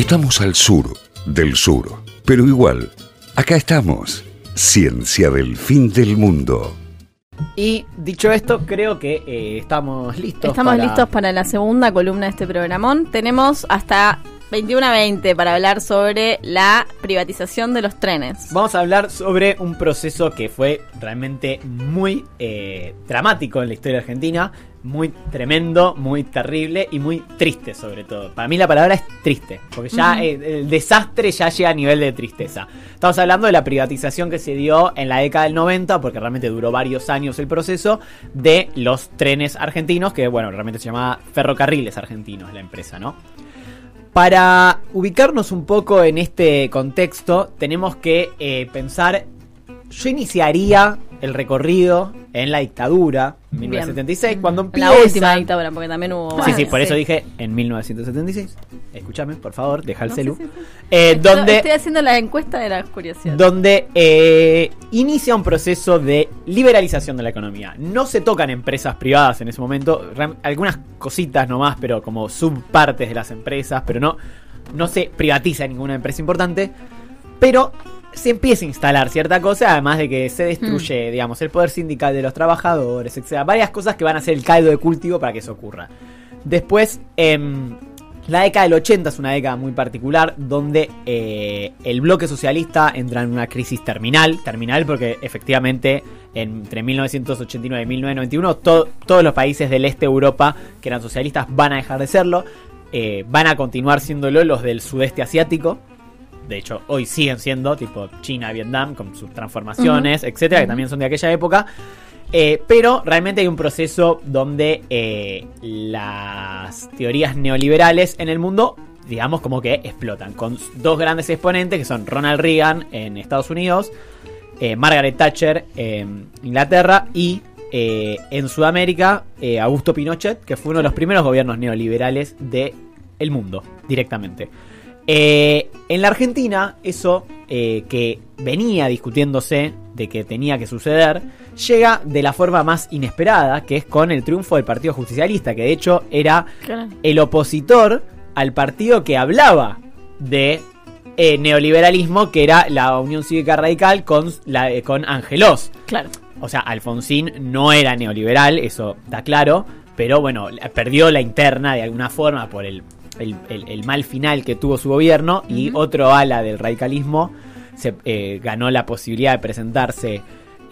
Estamos al sur del sur, pero igual, acá estamos. Ciencia del fin del mundo. Y dicho esto, creo que eh, estamos listos. Estamos para- listos para la segunda columna de este programón. Tenemos hasta 21 a 20 para hablar sobre la privatización de los trenes. Vamos a hablar sobre un proceso que fue realmente muy eh, dramático en la historia argentina, muy tremendo, muy terrible y muy triste sobre todo. Para mí la palabra es triste, porque ya el desastre ya llega a nivel de tristeza. Estamos hablando de la privatización que se dio en la década del 90, porque realmente duró varios años el proceso, de los trenes argentinos, que bueno, realmente se llamaba Ferrocarriles Argentinos la empresa, ¿no? Para ubicarnos un poco en este contexto, tenemos que eh, pensar, yo iniciaría el recorrido en la dictadura, en 1976, cuando empieza... La última dictadura, porque también hubo. Sí, sí, por eso dije en 1976. Escúchame, por favor, deja el No, celu. sí, sí, sí. Eh, Estoy- donde Estoy haciendo la encuesta de la curiosidad. donde eh, inicia un proceso de liberalización de la economía. No se tocan empresas privadas en ese momento, algunas cositas nomás, pero como subpartes de las empresas, pero no, no se privatiza ninguna empresa importante, pero se empieza a instalar cierta cosa, además de que se destruye, digamos, el poder sindical de los trabajadores, etc. Varias cosas que van a ser el caldo de cultivo para que eso ocurra. Después, em, la década del 80 es una década muy particular donde eh, el bloque socialista entra en una crisis terminal, terminal porque efectivamente entre 1989 y 1991 to- todos los países del este de Europa que eran socialistas van a dejar de serlo, eh, van a continuar siéndolo los del sudeste asiático, de hecho hoy siguen siendo tipo China, Vietnam con sus transformaciones, etcétera, que también son de aquella época. Eh, pero realmente hay un proceso donde eh, las teorías neoliberales en el mundo, digamos, como que explotan. Con dos grandes exponentes que son Ronald Reagan en Estados Unidos, eh, Margaret Thatcher en Inglaterra y en Sudamérica Augusto Pinochet, que fue uno de los primeros gobiernos neoliberales del el mundo, directamente. Eh, en la Argentina, eso eh, que venía discutiéndose de que tenía que suceder, llega de la forma más inesperada, que es con el triunfo del Partido Justicialista, que de hecho era el opositor al partido que hablaba de eh, neoliberalismo, que era la Unión Cívica Radical con, la, eh, con Angelos. Claro. O sea, Alfonsín no era neoliberal, eso está claro, pero bueno, perdió la interna de alguna forma por el, el- el- el mal final que tuvo su gobierno y otro ala del radicalismo se eh, ganó la posibilidad de presentarse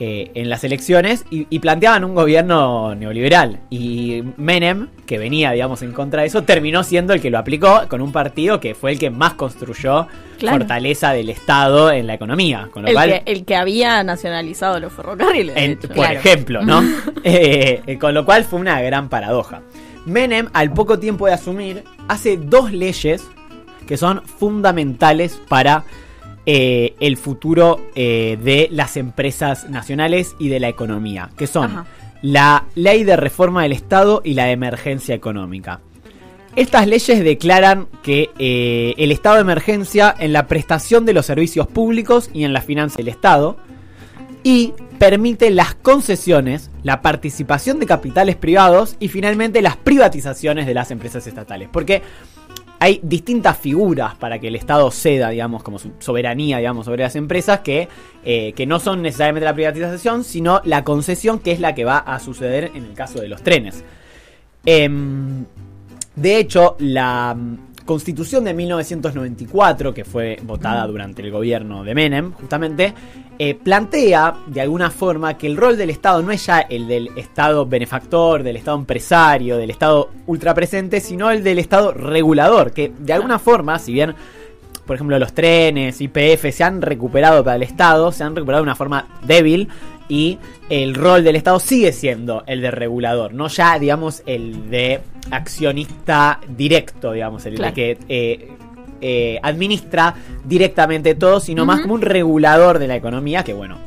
eh, en las elecciones y, y planteaban un gobierno neoliberal. Y Menem, que venía, digamos, en contra de eso, terminó siendo el que lo aplicó con un partido que fue el que más construyó Claro. fortaleza del Estado en la economía. Con lo El cual, que, el que había nacionalizado los ferrocarriles. por Claro. ejemplo, ¿no? Eh, eh, con lo cual fue una gran paradoja. Menem, al poco tiempo de asumir, hace dos leyes que son fundamentales para eh, el futuro eh, de las empresas nacionales y de la economía, que son Ajá. la ley de reforma del Estado y la de emergencia económica. Estas leyes declaran que eh, el estado de emergencia en la prestación de los servicios públicos y en la finanza del Estado y permite las concesiones, la participación de capitales privados y finalmente las privatizaciones de las empresas estatales. Porque hay distintas figuras para que el Estado ceda, digamos, como soberanía, digamos, sobre las empresas que, eh, que no son necesariamente la privatización, sino la concesión, que es la que va a suceder en el caso de los trenes. Em, de hecho, la constitución de 1994, que fue votada durante el gobierno de Menem, justamente, eh, plantea de alguna forma que el rol del Estado no es ya el del Estado benefactor, del Estado empresario, del Estado ultrapresente, sino el del Estado regulador, que de alguna forma, si bien por ejemplo, los trenes, IPF, se han recuperado para el Estado, se han recuperado de una forma débil y el rol del Estado sigue siendo el de regulador, no ya, digamos, el de accionista directo, digamos, el Claro. de que eh, eh, administra directamente todo, sino más como un regulador de la economía que, bueno,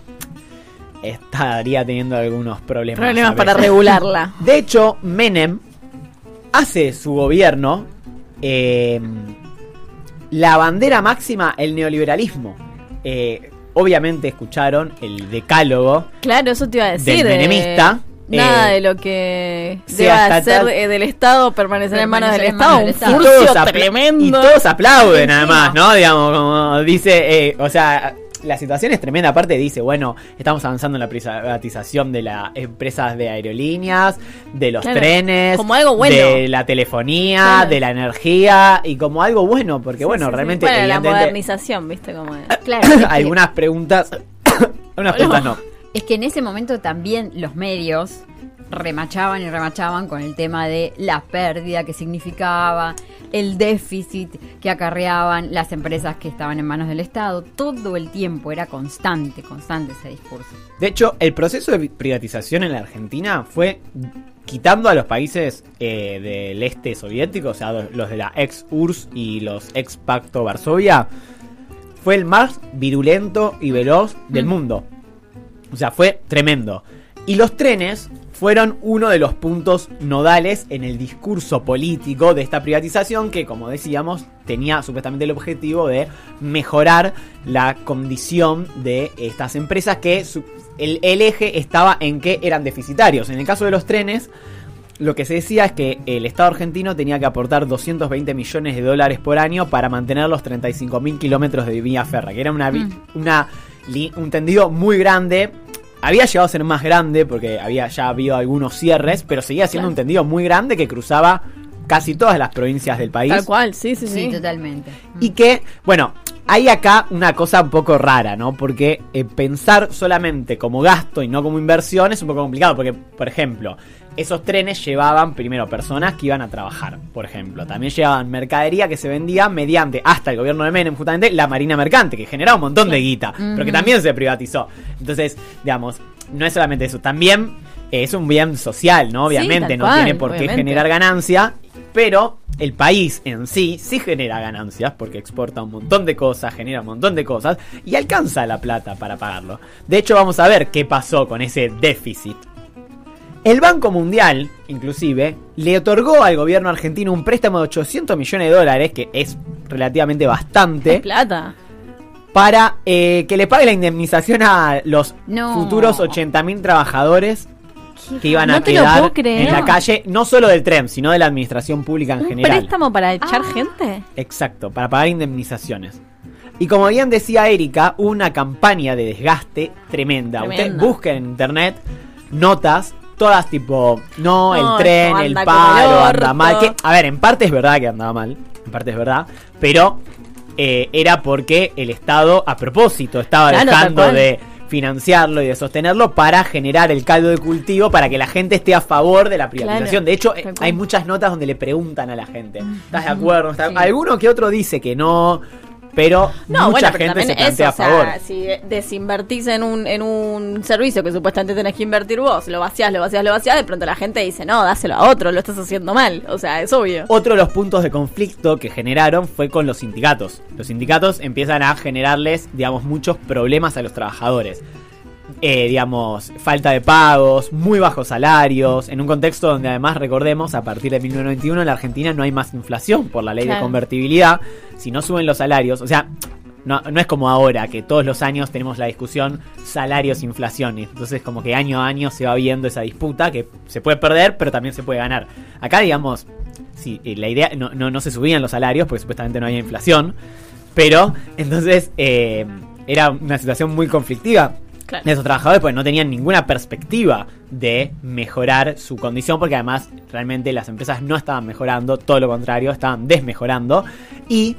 estaría teniendo algunos problemas. Problemas para regularla. De hecho, Menem hace su gobierno eh, la bandera máxima, el neoliberalismo. Eh, obviamente escucharon el decálogo Claro, eso te iba a decir. del eh, menemista. Nada Eh, de lo que deba tal- eh, del Estado permanecer en manos del Estado. Un y furcio todos, apla- tremendo. y todos aplauden además, ¿no? Digamos, como dice, eh, o sea, la situación es tremenda. Aparte dice, bueno, estamos avanzando en la privatización de las empresas de aerolíneas, de los Claro, trenes, como algo bueno. de la telefonía, Claro. de la energía y como algo bueno, porque bueno, Sí, sí, sí. realmente Bueno, la modernización, ¿viste cómo es? Claro, algunas preguntas, algunas preguntas no. Es que en ese momento también los medios remachaban y remachaban con el tema de la pérdida que significaba, el déficit que acarreaban las empresas que estaban en manos del Estado. Todo el tiempo era constante, constante ese discurso. De hecho, el proceso de privatización en la Argentina fue quitando a los países eh, del este soviético, o sea, los de la ex URSS y los ex Pacto Varsovia, fue el más virulento y veloz del mundo. O sea, fue tremendo. Y los trenes fueron uno de los puntos nodales en el discurso político de esta privatización que, como decíamos, tenía supuestamente el objetivo de mejorar la condición de estas empresas que el, el eje estaba en que eran deficitarios. En el caso de los trenes, lo que se decía es que el Estado argentino tenía que aportar 220 millones de dólares por año para mantener los 35.000 kilómetros de vía férrea, que era una, li- un tendido muy grande. Había llegado a ser más grande porque había ya habido algunos cierres, pero seguía siendo un tendido muy grande que cruzaba casi todas las provincias del país. Tal cual, sí, sí, Sí, sí. totalmente. Y que, bueno, hay acá una cosa un poco rara, ¿no? Porque eh, pensar solamente como gasto y no como inversión es un poco complicado. Porque, por ejemplo, esos trenes llevaban primero personas que iban a trabajar, por ejemplo. También llevaban mercadería que se vendía mediante, hasta el gobierno de Menem, justamente, la marina mercante, que generaba un montón de guita, pero que también se privatizó. Entonces, digamos, no es solamente eso, también eh, es un bien social, ¿no? Obviamente, no cual, tiene por qué obviamente. generar ganancia, pero el país en sí sí genera ganancias porque exporta un montón de cosas, genera un montón de cosas y alcanza la plata para pagarlo. De hecho, vamos a ver qué pasó con ese déficit. El Banco Mundial, inclusive, le otorgó al gobierno argentino un préstamo de 800 millones de dólares, que es relativamente bastante, Plata. para eh, que le pague la indemnización a los No. futuros 80.000 trabajadores que iban a No quedar en la calle, no solo del tren, sino de la administración pública en ¿Un general. préstamo para echar Ah. gente? Exacto, para pagar indemnizaciones. Y como bien decía Erika, hubo una campaña de desgaste tremenda. Tremenda. Usted busca en internet notas, todas tipo, no, No, el tren, el paro, el anda mal. Que, a ver, en parte es verdad que andaba mal, en parte es verdad, pero eh, era porque el Estado a propósito estaba Claro, dejando cual. de financiarlo y de sostenerlo para generar el caldo de cultivo para que la gente esté a favor de la privatización. Claro, de hecho, hay muchas notas donde le preguntan a la gente, ¿estás de acuerdo? ¿Estás- Sí. Alguno que otro dice que no, pero No, mucha bueno, pero gente se eso, plantea o a favor. sea, si desinvertís en un, en un servicio que supuestamente tenés que invertir vos, lo vaciás, lo vaciás, lo vaciás, de pronto la gente dice, no, dáselo a otro, lo estás haciendo mal. O sea, es obvio. Otro de los puntos de conflicto que generaron fue con los sindicatos. Los sindicatos empiezan a generarles, digamos, muchos problemas a los trabajadores. Eh, digamos, falta de pagos, muy bajos salarios, en un contexto donde además recordemos, a partir de 1991 en la Argentina no hay más inflación por la ley de convertibilidad. Si no suben los salarios, o sea, no, no es como ahora, que todos los años tenemos la discusión salarios-inflación. Entonces como que año a año se va viendo esa disputa que se puede perder, pero también se puede ganar. Acá, digamos, sí, eh, la idea, no, no, no se subían los salarios porque supuestamente no había inflación, pero entonces eh, era una situación muy conflictiva Claro. de esos trabajadores porque no tenían ninguna perspectiva de mejorar su condición porque además realmente las empresas no estaban mejorando, todo lo contrario, estaban desmejorando y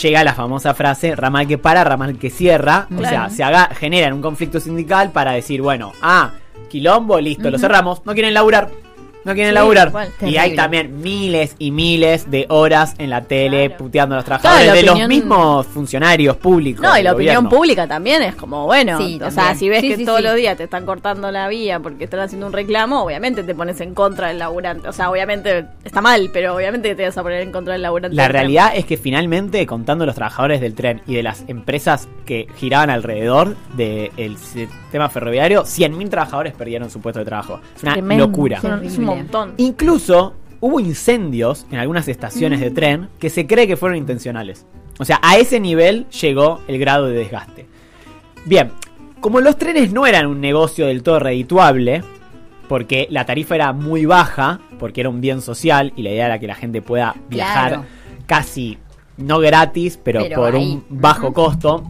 llega la famosa frase ramal que para, ramal que cierra, o sea, se haga, generan un conflicto sindical para decir, bueno, ah, quilombo, listo, lo cerramos, no quieren laburar. No quieren Sí, laburar. igual, y hay también miles y miles de horas en la tele Claro. puteando a los Claro, trabajadores, la de opinión- los mismos funcionarios públicos. No, y la opinión gobierno. pública también es como, bueno, Sí, o sea, si ves Sí, que sí, todos sí. los días te están cortando la vía porque están haciendo un reclamo, obviamente te pones en contra del laburante. O sea, obviamente está mal, pero obviamente te vas a poner en contra del laburante. La del tren. realidad es que finalmente, contando los trabajadores del tren y de las empresas que giraban alrededor del sistema ferroviario, 100.000 trabajadores perdieron su puesto de trabajo. Es una Tremendo, locura. Es un- montón. Incluso hubo incendios en algunas estaciones de tren que se cree que fueron intencionales. O sea, a ese nivel llegó el grado de desgaste. Bien, como los trenes no eran un negocio del todo redituable, porque la tarifa era muy baja, porque era un bien social y la idea era que la gente pueda viajar Claro. casi no gratis, pero, Pero por ahí. un bajo costo.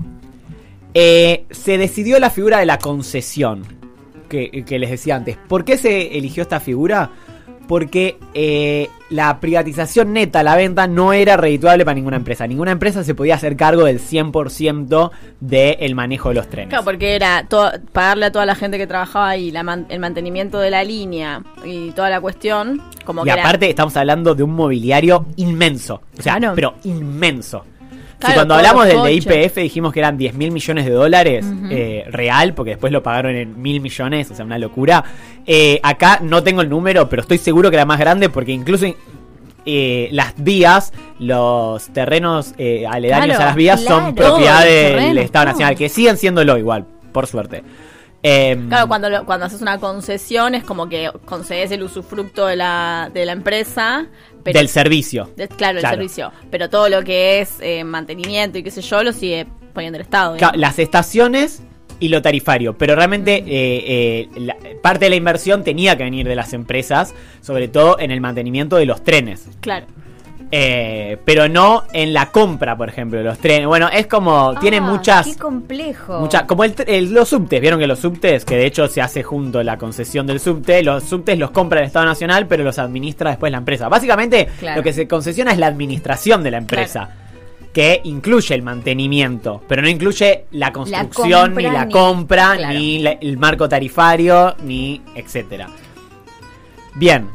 Eh, se decidió la figura de la concesión, que, que les decía antes. ¿Por qué se eligió esta figura? Porque eh, la privatización neta, la venta, no era redituable para ninguna empresa. Ninguna empresa se podía hacer cargo del 100% del manejo de los trenes. Claro, porque era pagarle a toda la gente que trabajaba ahí la man- el mantenimiento de la línea y toda la cuestión. Como y que era- aparte estamos hablando de un mobiliario inmenso. O sea, Claro. pero inmenso. Si cuando hablamos del de. IPF dijimos que eran 10 mil millones de dólares eh, real, porque después lo pagaron en mil millones, o sea, una locura. Eh, acá no tengo el número, pero estoy seguro que era más grande porque incluso eh, las vías, los terrenos eh, aledaños Claro, a las vías son propiedad del Estado. Nacional, que siguen siéndolo igual, por suerte. Em, Claro, cuando, lo- cuando haces una concesión es como que concedes el usufructo de la, de la empresa. Pero, del servicio. de- claro, el Claro. servicio. Pero todo lo que es eh, mantenimiento y qué sé yo lo sigue poniendo el Estado. Digamos. las estaciones y lo tarifario, pero realmente eh, eh, la- parte de la inversión tenía que venir de las empresas, sobre todo en el mantenimiento de los trenes, Claro. Eh, pero no en la compra, por ejemplo, de los trenes. Bueno, es como, tiene Ah, muchas... Qué complejo. mucha- como el, el- los subtes, vieron que los subtes, que de hecho se hace junto la concesión del subte, los subtes los compra el Estado Nacional, pero los administra después la empresa. Básicamente, Claro. lo que se concesiona es la administración de la empresa. Que incluye el mantenimiento, pero no incluye la construcción, ni compra, la ni- compra, claro. ni la- el marco tarifario, ni etcétera. Bien,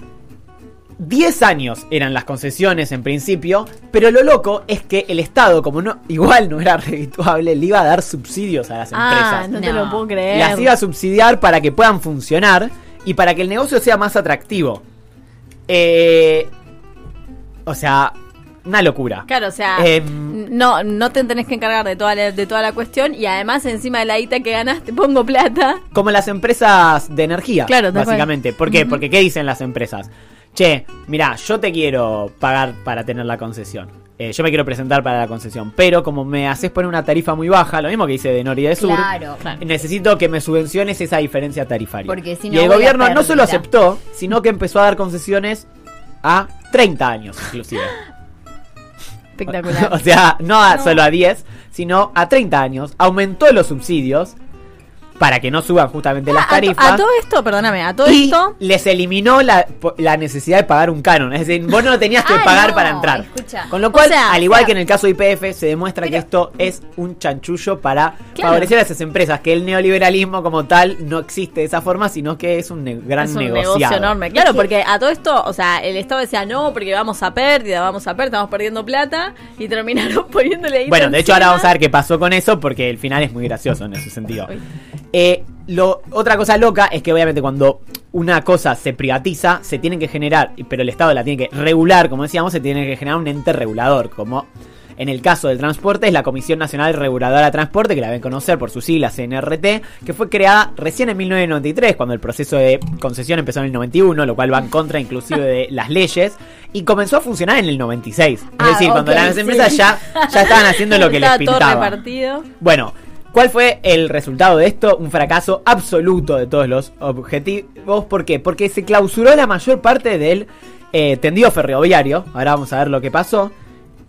10 años eran las concesiones en principio, pero lo loco es que el Estado, como no igual no era redituable, le iba a dar subsidios a las Ah, empresas. no, te No. lo puedo creer. Las iba a subsidiar para que puedan funcionar y para que el negocio sea más atractivo. Eh, o sea, una locura. Claro, o sea, Em, no, no te tenés que encargar de toda la, de toda la cuestión y además encima de la guita que ganas te pongo plata. Como las empresas de energía, Claro, básicamente. ¿Por qué? Porque ¿qué dicen las empresas? Che, mira, yo te quiero pagar para tener la concesión. Eh, yo me quiero presentar para la concesión. Pero como me haces poner una tarifa muy baja, lo mismo que dice de Nor y de Sur, Claro. necesito que me subvenciones esa diferencia tarifaria. Porque si no y el gobierno no solo aceptó, sino que empezó a dar concesiones a 30 años, inclusive. Espectacular. o sea, no, a- solo a 10, sino a 30 años. Aumentó los subsidios para que no suban justamente las Ah, a, to- tarifas. a todo esto, perdóname, a todo y esto. les eliminó la, po- la necesidad de pagar un canon. Es decir, vos no tenías que Ah, pagar no, para entrar. escucha. Con lo cual, O sea, al igual o sea- que en el caso de IPF, se demuestra que esto es un chanchullo para Claro. favorecer a esas empresas. Que el neoliberalismo como tal no existe de esa forma, sino que es un ne- gran es un negociado. negocio enorme. Claro, porque a todo esto, o sea, el Estado decía no, porque vamos a pérdida, vamos a pérdida, estamos perdiendo plata y terminaron poniéndole ahí. Bueno, de hecho ahora vamos a ver qué pasó con eso porque el final es muy gracioso en ese sentido. Uy. Eh, lo, otra cosa loca es que obviamente cuando una cosa se privatiza, se tiene que generar, pero el Estado la tiene que regular, como decíamos, se tiene que generar un ente regulador, como en el caso del transporte es la Comisión Nacional Reguladora de Transporte, que la deben conocer por sus siglas CNRT, que fue creada recién en 1993, cuando el proceso de concesión empezó en el 91, lo cual va en contra inclusive de las leyes, y comenzó a funcionar en el 96. Es Ah, decir, cuando las sí. empresas ya, ya estaban haciendo lo que les Estaba todo pintaba. repartido. Bueno, ¿cuál fue el resultado de esto? Un fracaso absoluto de todos los objetivos. ¿Por qué? Porque se clausuró la mayor parte del eh, tendido ferroviario. Ahora vamos a ver lo que pasó.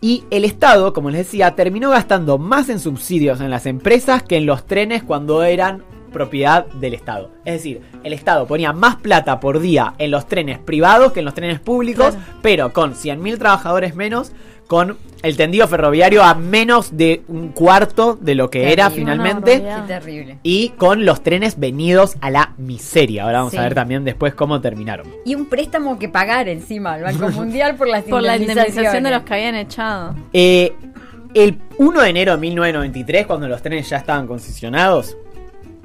Y el Estado, como les decía, terminó gastando más en subsidios en las empresas que en los trenes cuando eran propiedad del Estado. Es decir, el Estado ponía más plata por día en los trenes privados que en los trenes públicos, Claro. pero con 100.000 trabajadores menos, con el tendido ferroviario a menos de un cuarto de lo que era Terrible. finalmente. Qué terrible. Y con los trenes venidos a la miseria. Ahora vamos Sí. a ver también después cómo terminaron. Y un préstamo que pagar encima al Banco Mundial por las Por la indemnización de los que habían echado. Eh, el 1 de enero de 1993, cuando los trenes ya estaban concesionados,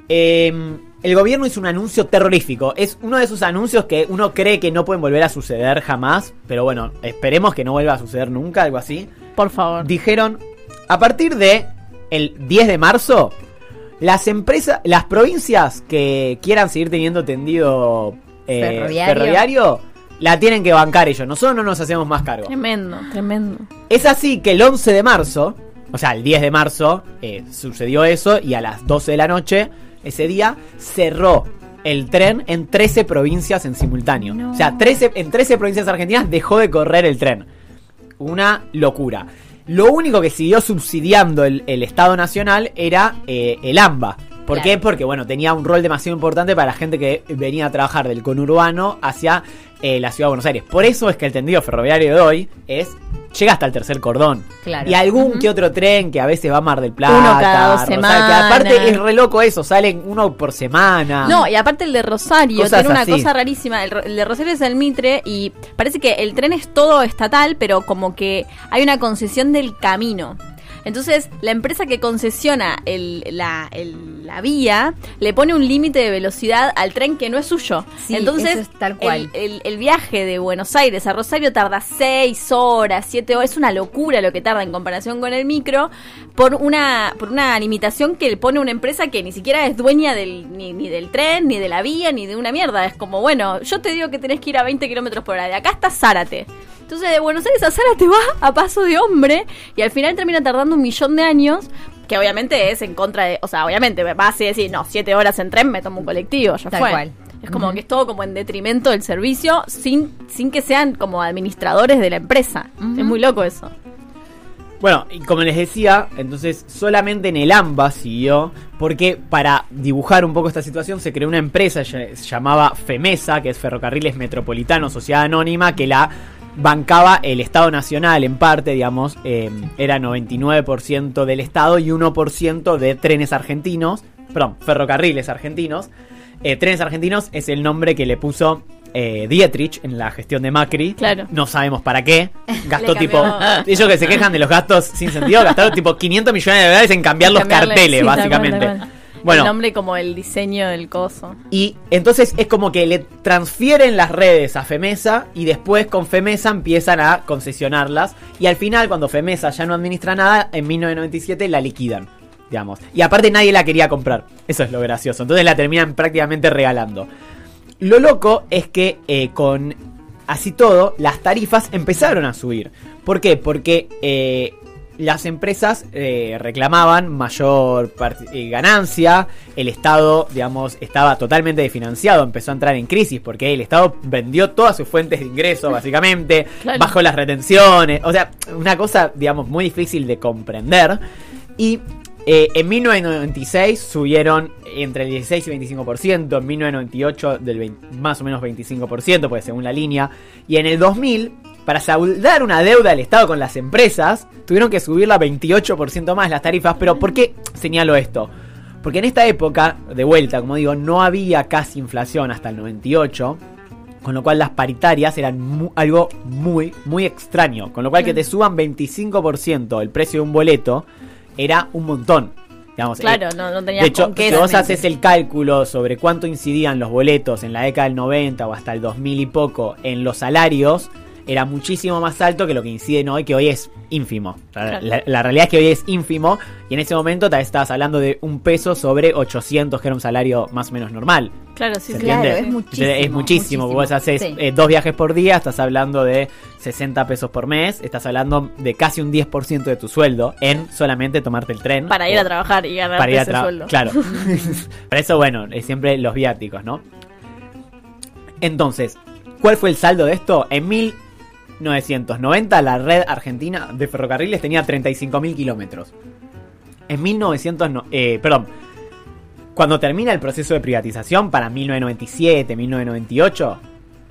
eh, el gobierno hizo un anuncio terrorífico. Es uno de esos anuncios que uno cree que no pueden volver a suceder jamás. Pero bueno, esperemos que no vuelva a suceder nunca, algo así. Por favor. Dijeron, a partir de el 10 de marzo, las empresas, las provincias que quieran seguir teniendo tendido eh, Ferroviario. ferroviario, la tienen que bancar ellos. Nosotros no nos hacemos más cargo. Tremendo, tremendo. Es así que el 11 de marzo, o sea, el 10 de marzo, eh, sucedió eso y a las 12 de la noche, ese día, cerró el tren en 13 provincias en simultáneo. No. O sea, 13, en 13 provincias argentinas dejó de correr el tren. Una locura. Lo único que siguió subsidiando el, el Estado Nacional era eh, el AMBA. ¿Por qué? Porque, bueno, tenía un rol demasiado importante para la gente que venía a trabajar del conurbano hacia eh, la ciudad de Buenos Aires. Por eso es que el tendido ferroviario de hoy es llega hasta el tercer cordón. Claro. Y algún que otro tren que a veces va a Mar del Plata. Uno cada dos Rosario, semanas. Que aparte es re loco eso, salen uno por semana. No, y aparte el de Rosario Cosas tiene una así. cosa rarísima. El, el de Rosario es el Mitre y parece que el tren es todo estatal, pero como que hay una concesión del camino. Entonces, la empresa que concesiona el- la, el- la vía le pone un límite de velocidad al tren que no es suyo. Sí, Entonces, eso es tal cual. El, el- el viaje de Buenos Aires a Rosario tarda 6 horas, 7 horas. Es una locura lo que tarda en comparación con el micro por una, por una limitación que le pone una empresa que ni siquiera es dueña del, ni, ni del tren, ni de la vía, ni de una mierda. Es como, bueno, yo te digo que tenés que ir a 20 kilómetros por hora. De acá está Zárate. Entonces de Buenos Aires a Zárate va a paso de hombre y al final termina tardando un millón de años. Que obviamente es en contra de. O sea, obviamente va así decir, no, 7 horas en tren, me tomo un colectivo, ya Tal fue. cual. Es como que es todo como en detrimento del servicio sin, sin que sean como administradores de la empresa. Es muy loco eso. Bueno, y como les decía, entonces solamente en el AMBA siguió, porque para dibujar un poco esta situación se creó una empresa, se llamaba FEMESA, que es Ferrocarriles Metropolitanos Sociedad Anónima, que la bancaba el Estado Nacional en parte, digamos, eh, era 99% del Estado y 1% de trenes argentinos, perdón, ferrocarriles argentinos. Eh, trenes argentinos es el nombre que le puso eh, Dietrich en la gestión de Macri. Claro. No sabemos para qué. Gastó tipo. Ellos que se quejan de los gastos sin sentido, gastaron tipo 500 millones de dólares en cambiar los carteles, sí, básicamente. Bueno, El nombre como el diseño del coso. y entonces es como que le transfieren las redes a FEMESA y después con FEMESA empiezan a concesionarlas. Y al final, cuando FEMESA ya no administra nada, en 1997 la liquidan, digamos. Y aparte nadie la quería comprar. Eso es lo gracioso. Entonces la terminan prácticamente regalando. Lo loco es que eh, con así todo, las tarifas empezaron a subir. ¿Por qué? Porque eh, las empresas eh, reclamaban mayor eh, ganancia, el Estado, digamos, estaba totalmente desfinanciado, empezó a entrar en crisis porque el Estado vendió todas sus fuentes de ingreso, básicamente, Claro. bajó las retenciones, o sea, una cosa, digamos, muy difícil de comprender. Y eh, en 1996 subieron entre el 16 y 25%, en 1998 del 20 más o menos 25%, pues según la línea, y en el 2000, para saldar una deuda del Estado con las empresas, tuvieron que subirla 28% más las tarifas, pero ¿por qué señalo esto? Porque en esta época, de vuelta, como digo, no había casi inflación hasta el 98, con lo cual las paritarias eran mu- algo muy, muy extraño. Con lo cual que te suban 25% el precio de un boleto era un montón. Digamos, Claro, eh, no, no tenía de hecho, si vos haces el cálculo sobre cuánto incidían los boletos en la década del 90 o hasta el 2000 y poco en los salarios, era muchísimo más alto que lo que inciden hoy, que hoy es ínfimo. La, Claro. la- la realidad es que hoy es ínfimo y en ese momento tal vez estabas hablando de un peso sobre 800, que era un salario más o menos normal. Claro, sí, ¿Se sí. Claro, entiende? es muchísimo, Es muchísimo. muchísimo. Vos haces Sí. eh, dos viajes por día, estás hablando de 60 pesos por mes, estás hablando de casi un 10% de tu sueldo en solamente tomarte el tren. Para ir o- a trabajar y ganar para ir a ese sueldo. Claro. para eso, bueno, es siempre los viáticos, ¿no? Entonces, ¿cuál fue el saldo de esto? En 1990 la red argentina de ferrocarriles tenía 35.000 kilómetros. En 1900, no- eh, perdón, cuando termina el proceso de privatización para 1997, 1998,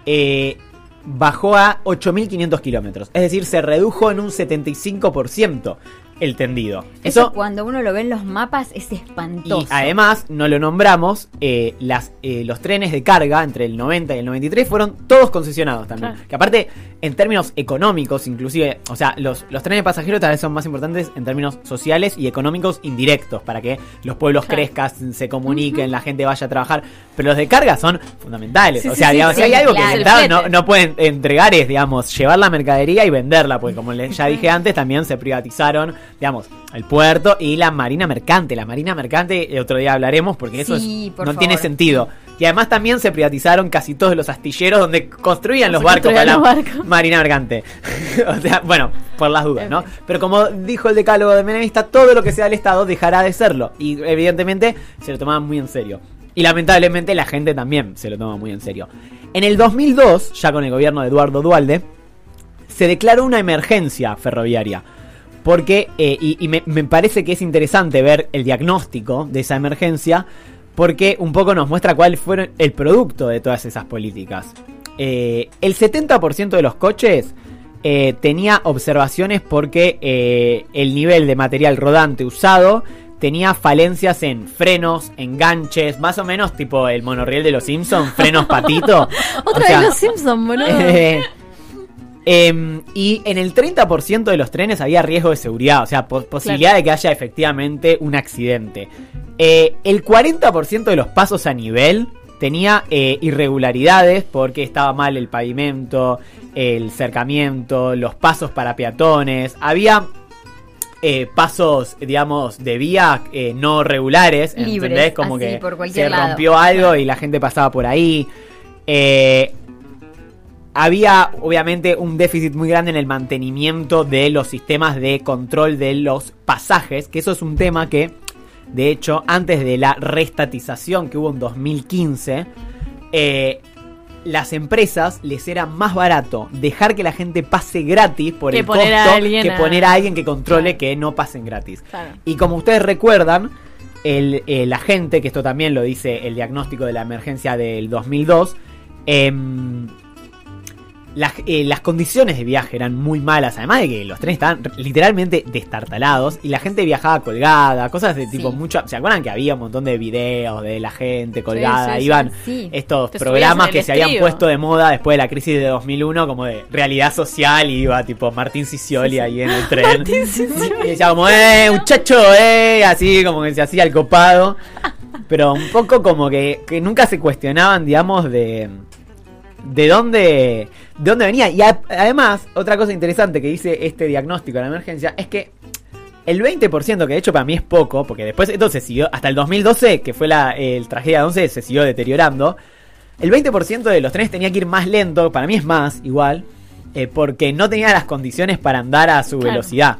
eh, bajó a 8.500 kilómetros. Es decir, se redujo en un 75% el tendido. Eso, Eso, cuando uno lo ve en los mapas es espantoso. y además, no lo nombramos, eh, las, eh, los trenes de carga entre el 90 y el 93 fueron todos concesionados también. Claro. Que aparte, en términos económicos, inclusive, o sea, los, los trenes de pasajeros tal vez son más importantes en términos sociales y económicos indirectos, para que los pueblos Claro. crezcan, se comuniquen, la gente vaya a trabajar. Pero los de carga son fundamentales. Sí, o sea, sí, digamos, sí, si hay algo claro. que no, no pueden entregar es, digamos, llevar la mercadería y venderla, porque como les ya dije antes, también se privatizaron, digamos, el puerto y la marina mercante. La marina mercante, el otro día hablaremos, porque eso Sí, es- por no favor. tiene sentido. Y además también se privatizaron casi todos los astilleros donde construían los barcos para la barcos. marina mercante. o sea, bueno, por las dudas, ¿no? Pero como dijo el decálogo de Menemista, todo lo que sea del Estado dejará de serlo. Y evidentemente se lo tomaban muy en serio. Y lamentablemente la gente también se lo toma muy en serio. En el 2002, ya con el gobierno de Eduardo Dualde, se declaró una emergencia ferroviaria. Porque, eh, y, y me, me parece que es interesante ver el diagnóstico de esa emergencia, porque un poco nos muestra cuál fue el producto de todas esas políticas. Eh, el 70% de los coches eh, tenía observaciones porque eh, el nivel de material rodante usado tenía falencias en frenos, enganches, más o menos tipo el monorriel de los Simpsons, frenos patito. Otra O sea, vez los Simpsons, boludo. eh, em, y en el 30% de los trenes había riesgo de seguridad, o sea, po- posibilidad de que haya efectivamente un accidente. Eh, el 40% de los pasos a nivel tenía eh, irregularidades porque estaba mal el pavimento, el cercamiento, los pasos para peatones. Había eh, pasos, digamos, de vía eh, no regulares, Libres, ¿entendés? Como así, que por se lado. rompió algo y la gente pasaba por ahí. Eh, había obviamente un déficit muy grande en el mantenimiento de los sistemas de control de los pasajes, que eso es un tema que, de hecho, antes de la restatización que hubo en 2015, eh, las empresas les era más barato dejar que la gente pase gratis por Que el costo que a- poner a alguien que controle Claro. que no pasen gratis. Claro. Y como ustedes recuerdan, el, eh, la gente, que esto también lo dice el diagnóstico de la emergencia del 2002, em, las, eh, las condiciones de viaje eran muy malas, además de que los trenes estaban literalmente destartalados y la gente viajaba colgada, cosas de tipo Sí. mucho... ¿Se acuerdan que había un montón de videos de la gente colgada? sí, sí, Iban estos Te programas que se habían puesto de moda después de la crisis de 2001, como de realidad social, y iba tipo Martín Sicioli ahí en el tren. Y decía como, eh, muchacho, eh, así como que se hacía el copado. Pero un poco como que, que nunca se cuestionaban, digamos, de, de dónde, de dónde venía. Y a- además, otra cosa interesante que dice este diagnóstico de la emergencia es que el 20%, que de hecho para mí es poco, porque después esto se siguió, hasta el 2012, que fue la el tragedia de 11, se siguió deteriorando. El 20% de los trenes tenía que ir más lento, para mí es más, igual, eh, porque no tenía las condiciones para andar a su Claro. velocidad.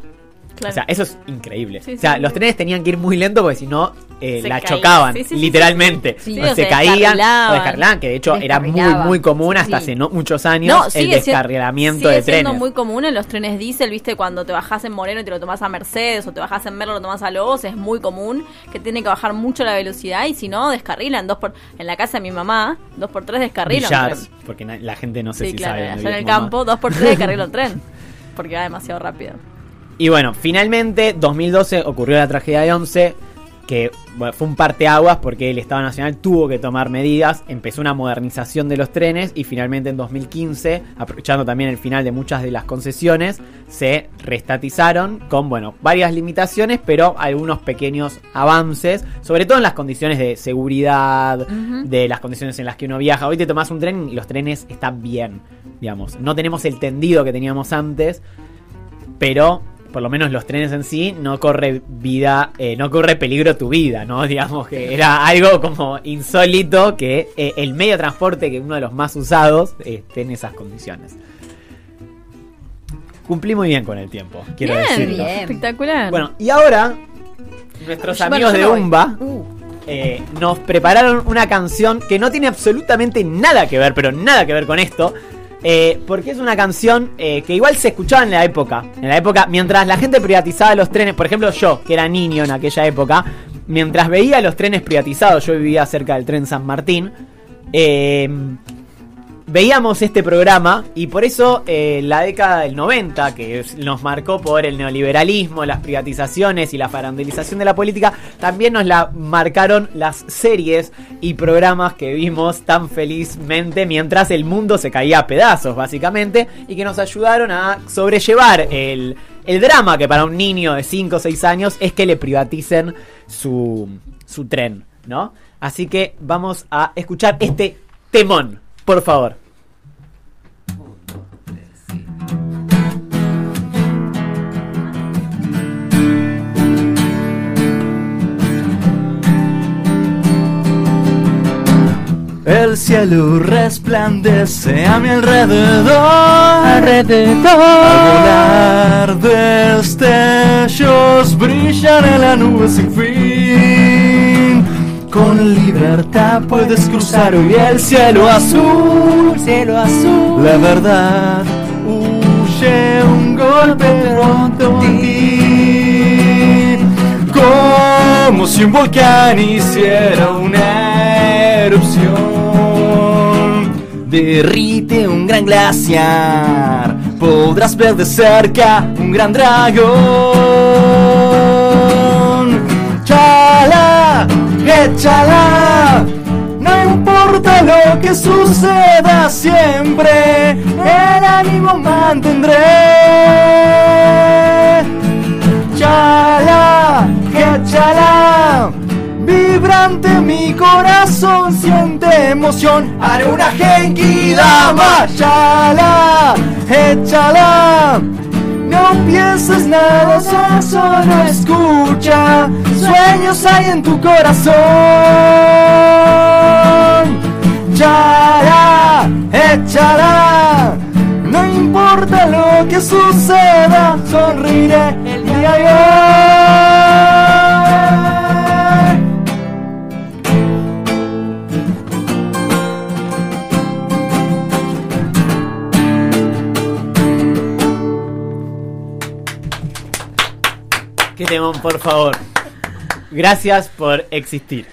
Claro. O sea, eso es increíble. Sí, o sea, sí, los sí. trenes tenían que ir muy lento porque si no eh, la caían. chocaban, Sí, sí, sí, literalmente. sí, sí. O Sí, o se, se caían o descarrilaban. que de hecho era muy, muy común hasta sí. hace no muchos años No, el siendo- descarrilamiento sigue de siendo trenes. muy común en los trenes diésel, viste, cuando te bajás en Moreno y te lo tomás a Mercedes o te bajás en Merlo y lo tomás a Lobos, es muy común que tiene que bajar mucho la velocidad y si no, descarrilan. Dos por, en la casa de mi mamá, dos por tres descarrilan. porque la gente no sé Sí, si claro, sabe. allá en el mamá. campo, dos por tres descarrilan un tren. Porque va demasiado rápido. Y bueno, finalmente, 2012 ocurrió la tragedia de 11, que bueno, fue un parteaguas porque el Estado Nacional tuvo que tomar medidas, empezó una modernización de los trenes y finalmente en 2015, aprovechando también el final de muchas de las concesiones, se restatizaron con, bueno, varias limitaciones, pero algunos pequeños avances, sobre todo en las condiciones de seguridad, de las condiciones en las que uno viaja. Hoy te tomas un tren y los trenes están bien, digamos. No tenemos el tendido que teníamos antes, pero por lo menos los trenes en sí no corre vida, eh, no corre peligro tu vida, ¿no? Digamos que era algo como insólito que eh, el medio de transporte, que es uno de los más usados, esté en esas condiciones. Cumplí muy bien con el tiempo, quiero bien, decirlo. bien. espectacular. Bueno, y ahora nuestros amigos de. Umba Uh, eh, nos prepararon una canción que no tiene absolutamente nada que ver, pero nada que ver con esto. Eh, porque es una canción eh, que igual se escuchaba en la época. En la época, mientras la gente privatizaba los trenes, por ejemplo yo, que era niño en aquella época, mientras veía los trenes privatizados, yo vivía cerca del tren San Martín, eh, veíamos este programa y por eso eh, la década del 90, que nos marcó por el neoliberalismo, las privatizaciones y la farandelización de la política, también nos la marcaron las series y programas que vimos tan felizmente mientras el mundo se caía a pedazos, básicamente, y que nos ayudaron a sobrellevar el, drama que para un niño de 5 o 6 años es que le privaticen su tren, ¿no? Así que vamos a escuchar este temón, por favor. El cielo resplandece a mi alrededor. Alrededor. Al volar destellos brillan en la nube sin fin. Con libertad puedes cruzar hoy el cielo azul, cielo azul. La verdad huye un golpe pronto en ti. Como si un volcán hiciera una erupción. Derrite un gran glaciar. Podrás ver de cerca un gran dragón. Chala, échala. No importa lo que suceda siempre, el ánimo mantendré. Chala, échala. Vibrante mi corazón siente emoción. Haré una genki dama. Chala, échala. No pienses nada, so- solo escucha. Sueños hay en tu corazón. Chala, échala. No importa lo que suceda, sonreiré el día de hoy. Qué temón, por favor. Gracias por existir.